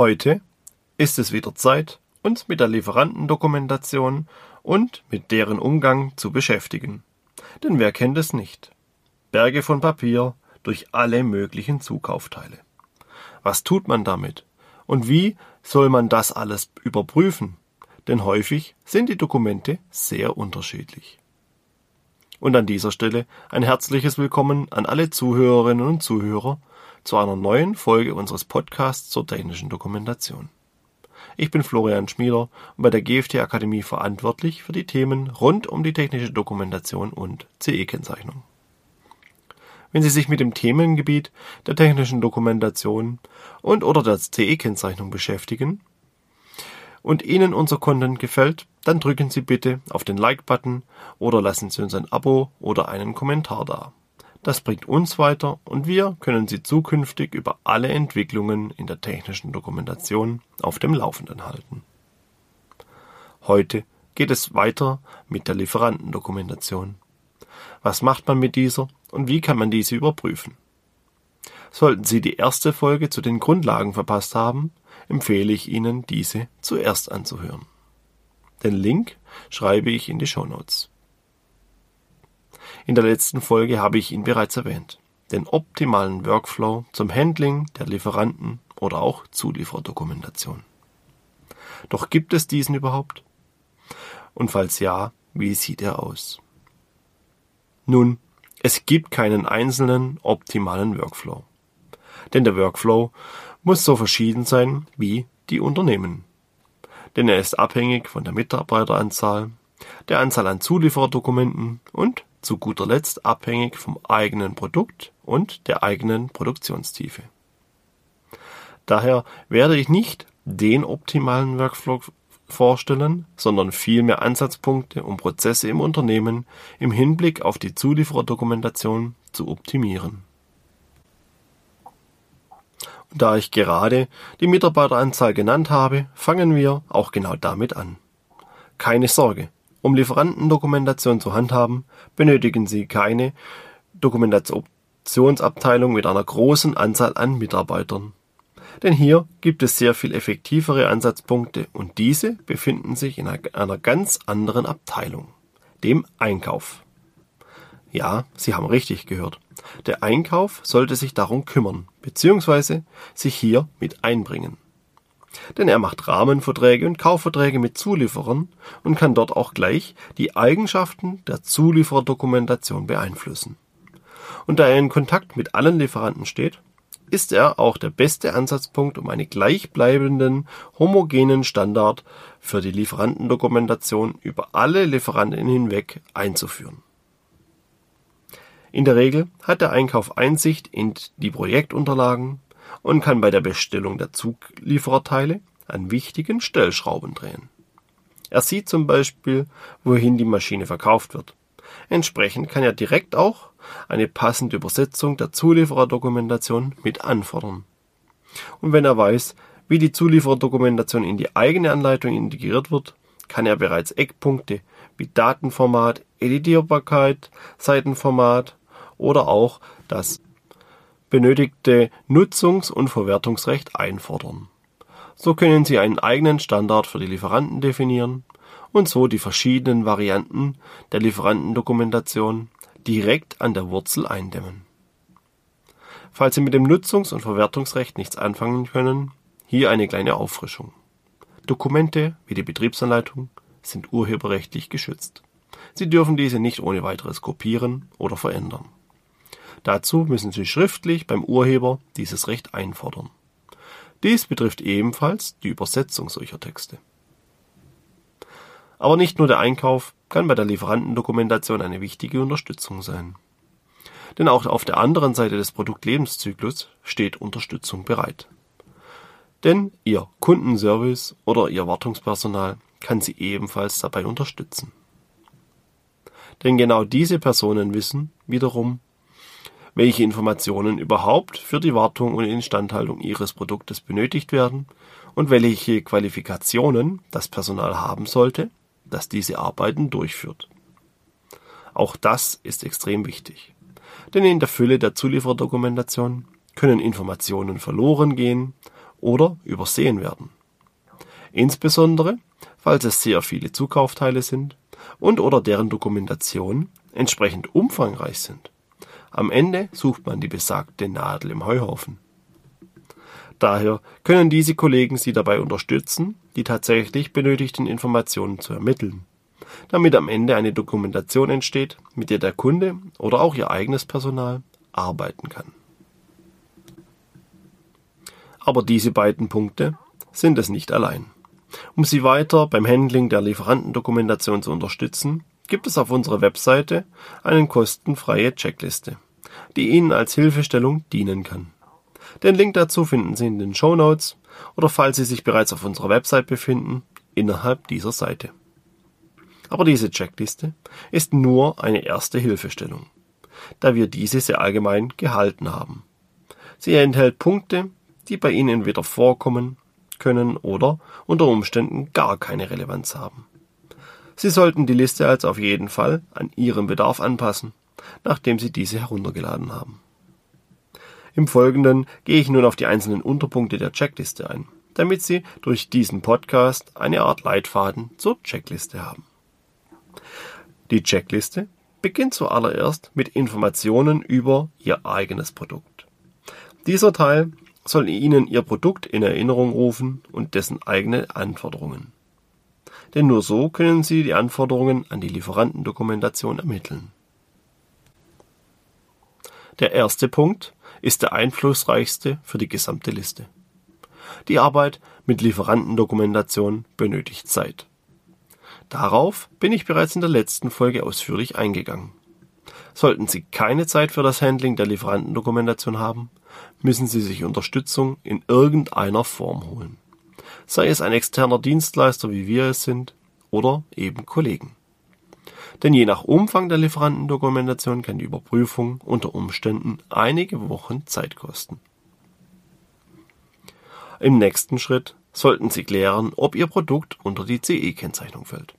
Heute ist es wieder Zeit, uns mit der Lieferantendokumentation und mit deren Umgang zu beschäftigen. Denn wer kennt es nicht? Berge von Papier durch alle möglichen Zukaufteile. Was tut man damit? Und wie soll man das alles überprüfen? Denn häufig sind die Dokumente sehr unterschiedlich. Und an dieser Stelle ein herzliches Willkommen an alle Zuhörerinnen und Zuhörer zu einer neuen Folge unseres Podcasts zur technischen Dokumentation. Ich bin Florian Schmieder und bei der GFT Akademie verantwortlich für die Themen rund um die technische Dokumentation und CE-Kennzeichnung. Wenn Sie sich mit dem Themengebiet der technischen Dokumentation und oder der CE-Kennzeichnung beschäftigen und Ihnen unser Content gefällt, dann drücken Sie bitte auf den Like-Button oder lassen Sie uns ein Abo oder einen Kommentar da. Das bringt uns weiter und wir können Sie zukünftig über alle Entwicklungen in der technischen Dokumentation auf dem Laufenden halten. Heute geht es weiter mit der Lieferantendokumentation. Was macht man mit dieser und wie kann man diese überprüfen? Sollten Sie die erste Folge zu den Grundlagen verpasst haben, empfehle ich Ihnen, diese zuerst anzuhören. Den Link schreibe ich in die Show Notes. In der letzten Folge habe ich ihn bereits erwähnt. Den optimalen Workflow zum Handling der Lieferanten oder auch Zulieferdokumentation. Doch gibt es diesen überhaupt? Und falls ja, wie sieht er aus? Nun, es gibt keinen einzelnen optimalen Workflow. Denn der Workflow muss so verschieden sein wie die Unternehmen. Denn er ist abhängig von der Mitarbeiteranzahl, der Anzahl an Zulieferdokumenten und zu guter Letzt abhängig vom eigenen Produkt und der eigenen Produktionstiefe. Daher werde ich nicht den optimalen Workflow vorstellen, sondern vielmehr Ansatzpunkte, um Prozesse im Unternehmen im Hinblick auf die Zuliefererdokumentation zu optimieren. Und da ich gerade die Mitarbeiteranzahl genannt habe, fangen wir auch genau damit an. Keine Sorge, um Lieferantendokumentation zu handhaben, benötigen Sie keine Dokumentationsabteilung mit einer großen Anzahl an Mitarbeitern. Denn hier gibt es sehr viel effektivere Ansatzpunkte und diese befinden sich in einer ganz anderen Abteilung, dem Einkauf. Ja, Sie haben richtig gehört. Der Einkauf sollte sich darum kümmern, beziehungsweise sich hier mit einbringen. Denn er macht Rahmenverträge und Kaufverträge mit Zulieferern und kann dort auch gleich die Eigenschaften der Zulieferdokumentation beeinflussen. Und da er in Kontakt mit allen Lieferanten steht, ist er auch der beste Ansatzpunkt, um einen gleichbleibenden, homogenen Standard für die Lieferantendokumentation über alle Lieferanten hinweg einzuführen. In der Regel hat der Einkauf Einsicht in die Projektunterlagen und kann bei der Bestellung der Zuliefererteile an wichtigen Stellschrauben drehen. Er sieht zum Beispiel, wohin die Maschine verkauft wird. Entsprechend kann er direkt auch eine passende Übersetzung der Zuliefererdokumentation mit anfordern. Und wenn er weiß, wie die Zuliefererdokumentation in die eigene Anleitung integriert wird, kann er bereits Eckpunkte wie Datenformat, Editierbarkeit, Seitenformat oder auch das benötigte Nutzungs- und Verwertungsrecht einfordern. So können Sie einen eigenen Standard für die Lieferanten definieren und so die verschiedenen Varianten der Lieferantendokumentation direkt an der Wurzel eindämmen. Falls Sie mit dem Nutzungs- und Verwertungsrecht nichts anfangen können, hier eine kleine Auffrischung. Dokumente wie die Betriebsanleitung sind urheberrechtlich geschützt. Sie dürfen diese nicht ohne weiteres kopieren oder verändern. Dazu müssen Sie schriftlich beim Urheber dieses Recht einfordern. Dies betrifft ebenfalls die Übersetzung solcher Texte. Aber nicht nur der Einkauf kann bei der Lieferantendokumentation eine wichtige Unterstützung sein. Denn auch auf der anderen Seite des Produktlebenszyklus steht Unterstützung bereit. Denn Ihr Kundenservice oder Ihr Wartungspersonal kann Sie ebenfalls dabei unterstützen. Denn genau diese Personen wissen wiederum, welche Informationen überhaupt für die Wartung und Instandhaltung Ihres Produktes benötigt werden und welche Qualifikationen das Personal haben sollte, das diese Arbeiten durchführt. Auch das ist extrem wichtig. Denn in der Fülle der Zulieferdokumentation können Informationen verloren gehen oder übersehen werden. Insbesondere, falls es sehr viele Zukaufteile sind und oder deren Dokumentation entsprechend umfangreich sind. Am Ende sucht man die besagte Nadel im Heuhaufen. Daher können diese Kollegen Sie dabei unterstützen, die tatsächlich benötigten Informationen zu ermitteln, damit am Ende eine Dokumentation entsteht, mit der der Kunde oder auch Ihr eigenes Personal arbeiten kann. Aber diese beiden Punkte sind es nicht allein. Um Sie weiter beim Handling der Lieferantendokumentation zu unterstützen, gibt es auf unserer Webseite eine kostenfreie Checkliste, die Ihnen als Hilfestellung dienen kann. Den Link dazu finden Sie in den Show Notes oder falls Sie sich bereits auf unserer Website befinden, innerhalb dieser Seite. Aber diese Checkliste ist nur eine erste Hilfestellung, da wir diese sehr allgemein gehalten haben. Sie enthält Punkte, die bei Ihnen entweder vorkommen können oder unter Umständen gar keine Relevanz haben. Sie sollten die Liste also auf jeden Fall an Ihren Bedarf anpassen, nachdem Sie diese heruntergeladen haben. Im Folgenden gehe ich nun auf die einzelnen Unterpunkte der Checkliste ein, damit Sie durch diesen Podcast eine Art Leitfaden zur Checkliste haben. Die Checkliste beginnt zuallererst mit Informationen über Ihr eigenes Produkt. Dieser Teil soll Ihnen Ihr Produkt in Erinnerung rufen und dessen eigene Anforderungen. Denn nur so können Sie die Anforderungen an die Lieferantendokumentation ermitteln. Der erste Punkt ist der einflussreichste für die gesamte Liste. Die Arbeit mit Lieferantendokumentation benötigt Zeit. Darauf bin ich bereits in der letzten Folge ausführlich eingegangen. Sollten Sie keine Zeit für das Handling der Lieferantendokumentation haben, müssen Sie sich Unterstützung in irgendeiner Form holen. Sei es ein externer Dienstleister, wie wir es sind, oder eben Kollegen. Denn je nach Umfang der Lieferantendokumentation kann die Überprüfung unter Umständen einige Wochen Zeit kosten. Im nächsten Schritt sollten Sie klären, ob Ihr Produkt unter die CE-Kennzeichnung fällt.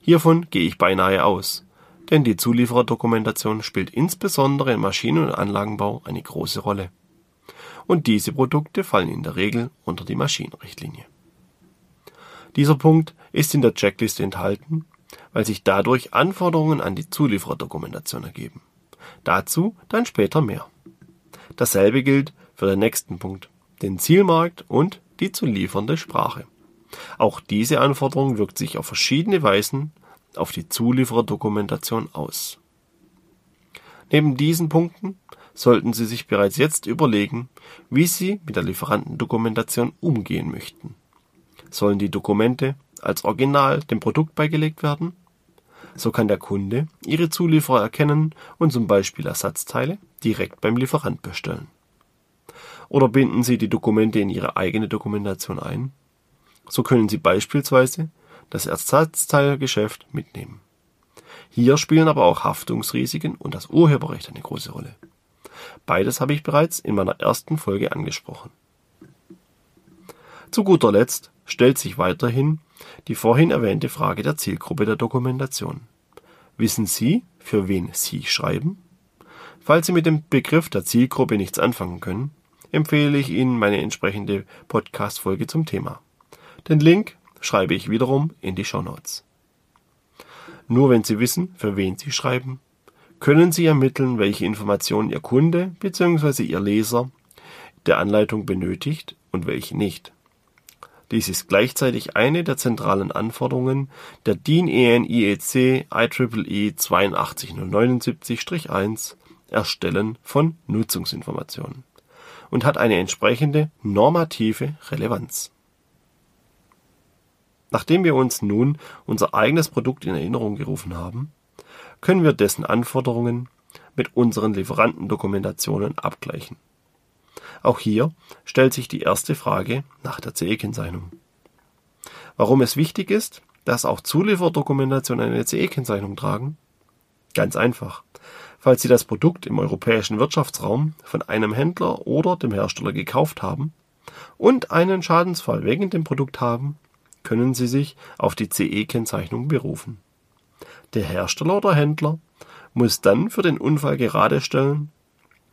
Hiervon gehe ich beinahe aus, denn die Zuliefererdokumentation spielt insbesondere im Maschinen- und Anlagenbau eine große Rolle. Und diese Produkte fallen in der Regel unter die Maschinenrichtlinie. Dieser Punkt ist in der Checkliste enthalten weil sich dadurch Anforderungen an die Zuliefererdokumentation ergeben. Dazu dann später mehr. Dasselbe gilt für den nächsten Punkt, den Zielmarkt und die zu liefernde Sprache. Auch diese Anforderung wirkt sich auf verschiedene Weisen auf die Zuliefererdokumentation aus. Neben diesen Punkten sollten Sie sich bereits jetzt überlegen, wie Sie mit der Lieferantendokumentation umgehen möchten. Sollen die Dokumente als Original dem Produkt beigelegt werden. So kann der Kunde Ihre Zulieferer erkennen und zum Beispiel Ersatzteile direkt beim Lieferant bestellen. Oder binden Sie die Dokumente in Ihre eigene Dokumentation ein. So können Sie beispielsweise das Ersatzteilgeschäft mitnehmen. Hier spielen aber auch Haftungsrisiken und das Urheberrecht eine große Rolle. Beides habe ich bereits in meiner ersten Folge angesprochen. Zu guter Letzt stellt sich weiterhin die vorhin erwähnte Frage der Zielgruppe der Dokumentation. Wissen Sie, für wen Sie schreiben? Falls Sie mit dem Begriff der Zielgruppe nichts anfangen können, empfehle ich Ihnen meine entsprechende Podcast-Folge zum Thema. Den Link schreibe ich wiederum in die Show Notes. Nur wenn Sie wissen, für wen Sie schreiben, können Sie ermitteln, welche Informationen Ihr Kunde bzw. Ihr Leser der Anleitung benötigt und welche nicht. Dies ist gleichzeitig eine der zentralen Anforderungen der DIN EN IEC IEEE 82079-1 Erstellen von Nutzungsinformationen und hat eine entsprechende normative Relevanz. Nachdem wir uns nun unser eigenes Produkt in Erinnerung gerufen haben, können wir dessen Anforderungen mit unseren Lieferantendokumentationen abgleichen auch hier stellt sich die erste Frage nach der CE-Kennzeichnung. Warum es wichtig ist, dass auch Zulieferdokumentationen eine CE-Kennzeichnung tragen? Ganz einfach. Falls Sie das Produkt im europäischen Wirtschaftsraum von einem Händler oder dem Hersteller gekauft haben und einen Schadensfall wegen dem Produkt haben, können Sie sich auf die CE-Kennzeichnung berufen. Der Hersteller oder Händler muss dann für den Unfall gerade stellen,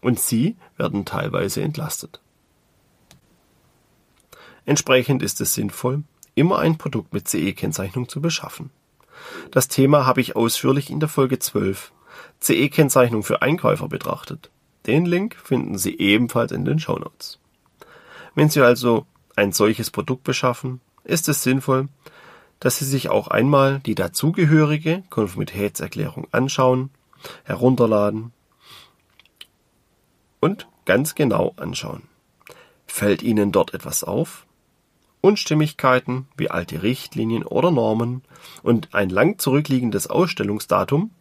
und sie werden teilweise entlastet. Entsprechend ist es sinnvoll, immer ein Produkt mit CE-Kennzeichnung zu beschaffen. Das Thema habe ich ausführlich in der Folge 12 CE-Kennzeichnung für Einkäufer betrachtet. Den Link finden Sie ebenfalls in den Shownotes. Wenn Sie also ein solches Produkt beschaffen, ist es sinnvoll, dass Sie sich auch einmal die dazugehörige Konformitätserklärung anschauen, herunterladen und ganz genau anschauen. Fällt Ihnen dort etwas auf? Unstimmigkeiten wie alte Richtlinien oder Normen und ein lang zurückliegendes Ausstellungsdatum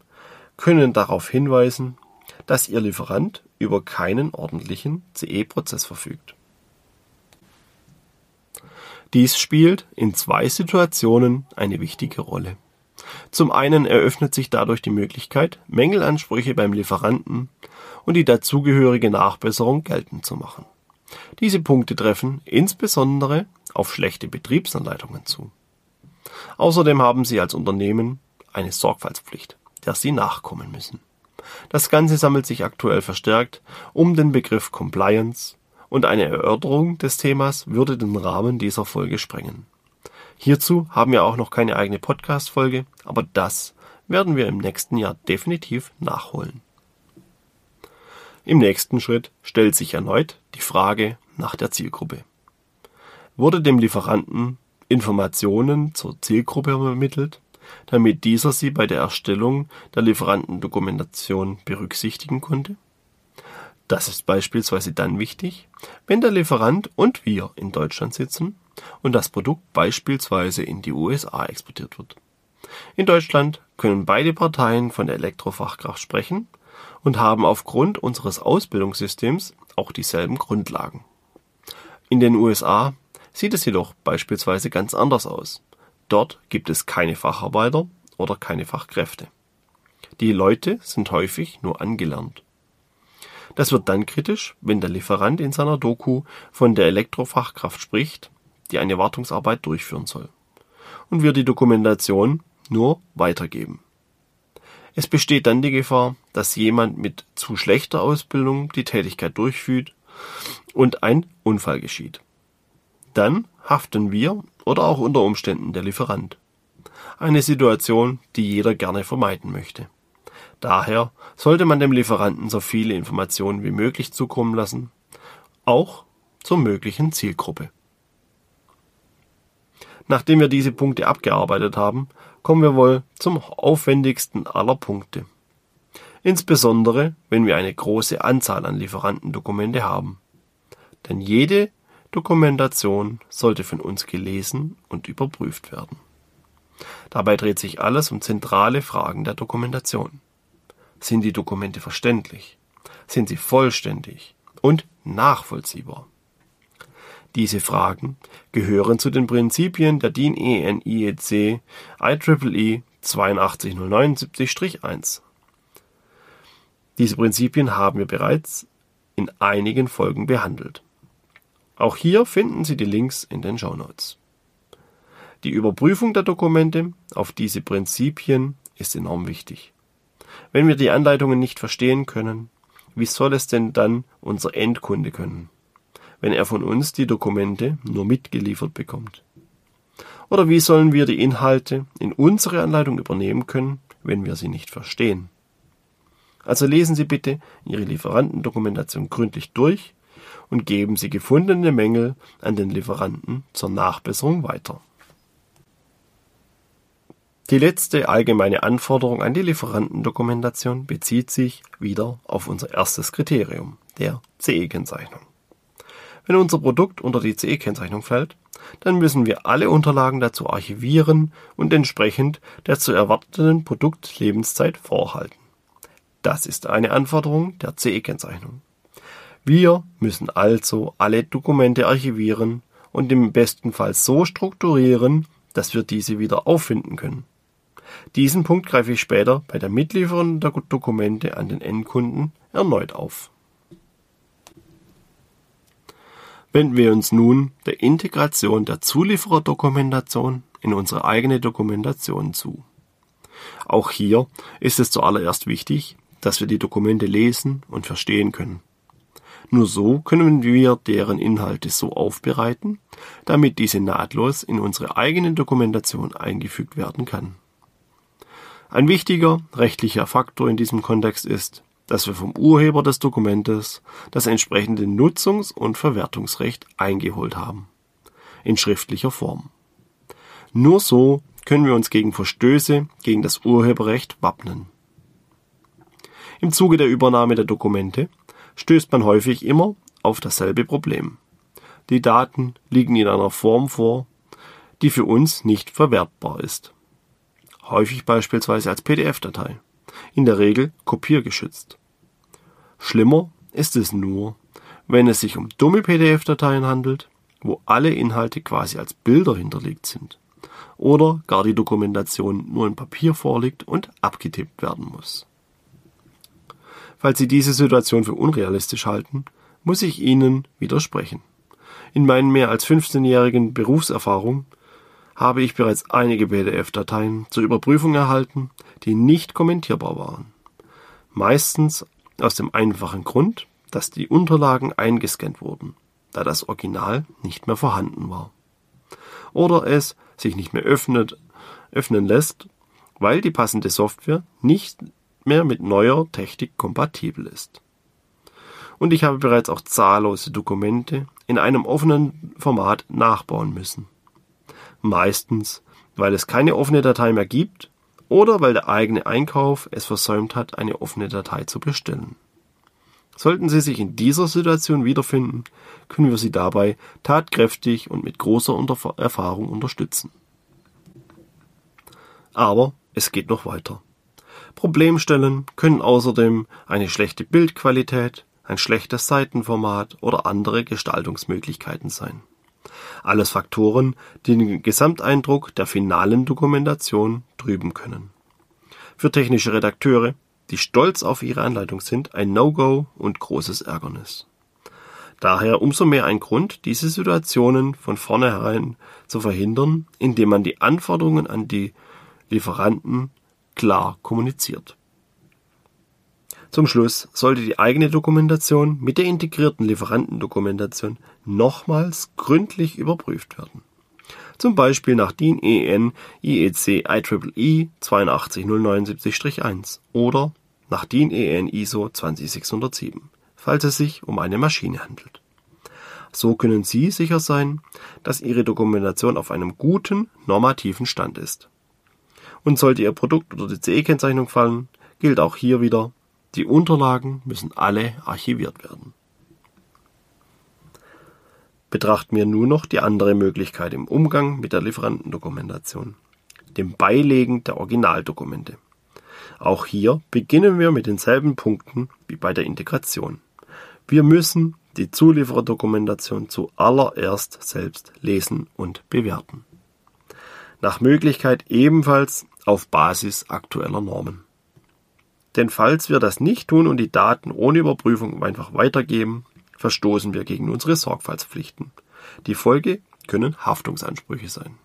können darauf hinweisen, dass Ihr Lieferant über keinen ordentlichen CE-Prozess verfügt. Dies spielt in zwei Situationen eine wichtige Rolle. Zum einen eröffnet sich dadurch die Möglichkeit, Mängelansprüche beim Lieferanten und die dazugehörige Nachbesserung geltend zu machen. Diese Punkte treffen insbesondere auf schlechte Betriebsanleitungen zu. Außerdem haben Sie als Unternehmen eine Sorgfaltspflicht, der Sie nachkommen müssen. Das Ganze sammelt sich aktuell verstärkt um den Begriff Compliance und eine Erörterung des Themas würde den Rahmen dieser Folge sprengen. Hierzu haben wir auch noch keine eigene Podcast-Folge, aber das werden wir im nächsten Jahr definitiv nachholen. Im nächsten Schritt stellt sich erneut die Frage nach der Zielgruppe. Wurde dem Lieferanten Informationen zur Zielgruppe übermittelt, damit dieser sie bei der Erstellung der Lieferantendokumentation berücksichtigen konnte? Das ist beispielsweise dann wichtig, wenn der Lieferant und wir in Deutschland sitzen und das Produkt beispielsweise in die USA exportiert wird. In Deutschland können beide Parteien von der Elektrofachkraft sprechen und haben aufgrund unseres Ausbildungssystems auch dieselben Grundlagen. In den USA sieht es jedoch beispielsweise ganz anders aus. Dort gibt es keine Facharbeiter oder keine Fachkräfte. Die Leute sind häufig nur angelernt. Das wird dann kritisch, wenn der Lieferant in seiner Doku von der Elektrofachkraft spricht, die eine Wartungsarbeit durchführen soll, und wir die Dokumentation nur weitergeben. Es besteht dann die Gefahr, dass jemand mit zu schlechter Ausbildung die Tätigkeit durchführt und ein Unfall geschieht. Dann haften wir oder auch unter Umständen der Lieferant. Eine Situation, die jeder gerne vermeiden möchte. Daher sollte man dem Lieferanten so viele Informationen wie möglich zukommen lassen, auch zur möglichen Zielgruppe. Nachdem wir diese Punkte abgearbeitet haben, kommen wir wohl zum aufwendigsten aller Punkte. Insbesondere, wenn wir eine große Anzahl an Lieferantendokumente haben. Denn jede Dokumentation sollte von uns gelesen und überprüft werden. Dabei dreht sich alles um zentrale Fragen der Dokumentation. Sind die Dokumente verständlich? Sind sie vollständig und nachvollziehbar? Diese Fragen gehören zu den Prinzipien der DIN EN IEC IEEE 82079-1. Diese Prinzipien haben wir bereits in einigen Folgen behandelt. Auch hier finden Sie die Links in den Show Notes. Die Überprüfung der Dokumente auf diese Prinzipien ist enorm wichtig. Wenn wir die Anleitungen nicht verstehen können, wie soll es denn dann unser Endkunde können, wenn er von uns die Dokumente nur mitgeliefert bekommt? Oder wie sollen wir die Inhalte in unsere Anleitung übernehmen können, wenn wir sie nicht verstehen? Also lesen Sie bitte Ihre Lieferantendokumentation gründlich durch und geben Sie gefundene Mängel an den Lieferanten zur Nachbesserung weiter. Die letzte allgemeine Anforderung an die Lieferantendokumentation bezieht sich wieder auf unser erstes Kriterium, der CE-Kennzeichnung. Wenn unser Produkt unter die CE-Kennzeichnung fällt, dann müssen wir alle Unterlagen dazu archivieren und entsprechend der zu erwartenden Produktlebenszeit vorhalten. Das ist eine Anforderung der CE-Kennzeichnung. Wir müssen also alle Dokumente archivieren und im besten Fall so strukturieren, dass wir diese wieder auffinden können. Diesen Punkt greife ich später bei der Mitlieferung der Dokumente an den Endkunden erneut auf. Wenden wir uns nun der Integration der Zuliefererdokumentation in unsere eigene Dokumentation zu. Auch hier ist es zuallererst wichtig, dass wir die Dokumente lesen und verstehen können. Nur so können wir deren Inhalte so aufbereiten, damit diese nahtlos in unsere eigene Dokumentation eingefügt werden kann. Ein wichtiger rechtlicher Faktor in diesem Kontext ist, dass wir vom Urheber des Dokumentes das entsprechende Nutzungs- und Verwertungsrecht eingeholt haben. In schriftlicher Form. Nur so können wir uns gegen Verstöße gegen das Urheberrecht wappnen. Im Zuge der Übernahme der Dokumente stößt man häufig immer auf dasselbe Problem. Die Daten liegen in einer Form vor, die für uns nicht verwertbar ist. Häufig beispielsweise als PDF-Datei, in der Regel kopiergeschützt. Schlimmer ist es nur, wenn es sich um dumme PDF-Dateien handelt, wo alle Inhalte quasi als Bilder hinterlegt sind oder gar die Dokumentation nur in Papier vorliegt und abgetippt werden muss. Falls Sie diese Situation für unrealistisch halten, muss ich Ihnen widersprechen. In meinen mehr als 15-jährigen Berufserfahrung habe ich bereits einige PDF-Dateien zur Überprüfung erhalten, die nicht kommentierbar waren. Meistens aus dem einfachen Grund, dass die Unterlagen eingescannt wurden, da das Original nicht mehr vorhanden war. Oder es sich nicht mehr öffnet, öffnen lässt, weil die passende Software nicht mehr mit neuer Technik kompatibel ist. Und ich habe bereits auch zahllose Dokumente in einem offenen Format nachbauen müssen. Meistens, weil es keine offene Datei mehr gibt oder weil der eigene Einkauf es versäumt hat, eine offene Datei zu bestellen. Sollten Sie sich in dieser Situation wiederfinden, können wir Sie dabei tatkräftig und mit großer Erfahrung unterstützen. Aber es geht noch weiter. Problemstellen können außerdem eine schlechte Bildqualität, ein schlechtes Seitenformat oder andere Gestaltungsmöglichkeiten sein. Alles Faktoren, die den Gesamteindruck der finalen Dokumentation trüben können. Für technische Redakteure die stolz auf ihre Anleitung sind, ein No-Go und großes Ärgernis. Daher umso mehr ein Grund, diese Situationen von vornherein zu verhindern, indem man die Anforderungen an die Lieferanten klar kommuniziert. Zum Schluss sollte die eigene Dokumentation mit der integrierten Lieferantendokumentation nochmals gründlich überprüft werden. Zum Beispiel nach DIN EN IEC IEEE 82079-1 oder nach DIN EN ISO 20607, falls es sich um eine Maschine handelt. So können Sie sicher sein, dass Ihre Dokumentation auf einem guten normativen Stand ist. Und sollte Ihr Produkt unter die CE-Kennzeichnung fallen, gilt auch hier wieder, die Unterlagen müssen alle archiviert werden. Betrachten wir nun noch die andere Möglichkeit im Umgang mit der Lieferantendokumentation, dem Beilegen der Originaldokumente. Auch hier beginnen wir mit denselben Punkten wie bei der Integration. Wir müssen die Zuliefererdokumentation zuallererst selbst lesen und bewerten. Nach Möglichkeit ebenfalls auf Basis aktueller Normen. Denn falls wir das nicht tun und die Daten ohne Überprüfung einfach weitergeben, verstoßen wir gegen unsere Sorgfaltspflichten. Die Folge können Haftungsansprüche sein.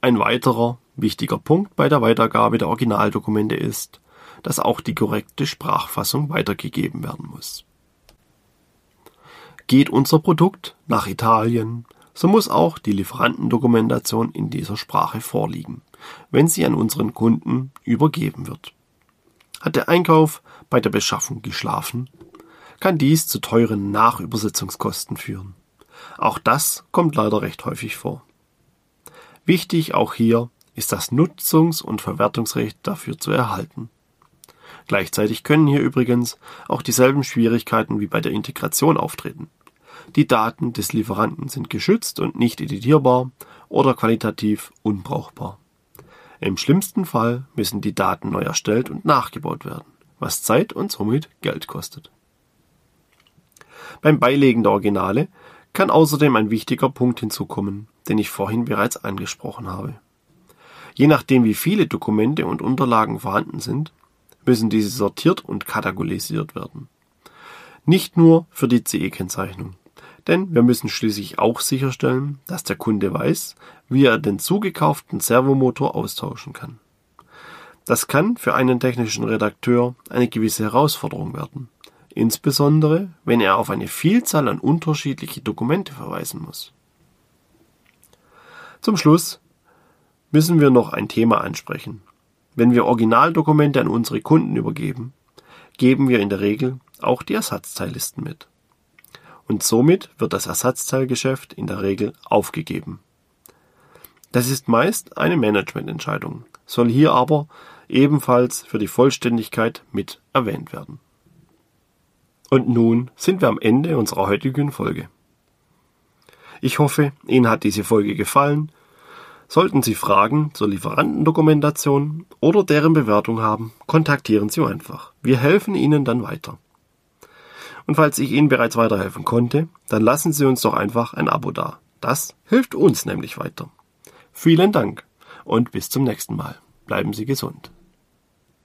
Ein weiterer wichtiger Punkt bei der Weitergabe der Originaldokumente ist, dass auch die korrekte Sprachfassung weitergegeben werden muss. Geht unser Produkt nach Italien, so muss auch die Lieferantendokumentation in dieser Sprache vorliegen, wenn sie an unseren Kunden übergeben wird. Hat der Einkauf bei der Beschaffung geschlafen, kann dies zu teuren Nachübersetzungskosten führen. Auch das kommt leider recht häufig vor. Wichtig auch hier ist das Nutzungs- und Verwertungsrecht dafür zu erhalten. Gleichzeitig können hier übrigens auch dieselben Schwierigkeiten wie bei der Integration auftreten. Die Daten des Lieferanten sind geschützt und nicht editierbar oder qualitativ unbrauchbar. Im schlimmsten Fall müssen die Daten neu erstellt und nachgebaut werden, was Zeit und somit Geld kostet. Beim Beilegen der Originale kann außerdem ein wichtiger Punkt hinzukommen, den ich vorhin bereits angesprochen habe. Je nachdem, wie viele Dokumente und Unterlagen vorhanden sind, müssen diese sortiert und katalogisiert werden. Nicht nur für die CE-Kennzeichnung. Denn wir müssen schließlich auch sicherstellen, dass der Kunde weiß, wie er den zugekauften Servomotor austauschen kann. Das kann für einen technischen Redakteur eine gewisse Herausforderung werden, insbesondere wenn er auf eine Vielzahl an unterschiedliche Dokumente verweisen muss. Zum Schluss müssen wir noch ein Thema ansprechen. Wenn wir Originaldokumente an unsere Kunden übergeben, geben wir in der Regel auch die Ersatzteillisten mit. Und somit wird das Ersatzteilgeschäft in der Regel aufgegeben. Das ist meist eine Managemententscheidung, soll hier aber ebenfalls für die Vollständigkeit mit erwähnt werden. Und nun sind wir am Ende unserer heutigen Folge. Ich hoffe, Ihnen hat diese Folge gefallen. Sollten Sie Fragen zur Lieferantendokumentation oder deren Bewertung haben, kontaktieren Sie einfach. Wir helfen Ihnen dann weiter. Und falls ich Ihnen bereits weiterhelfen konnte, dann lassen Sie uns doch einfach ein Abo da. Das hilft uns nämlich weiter. Vielen Dank und bis zum nächsten Mal. Bleiben Sie gesund.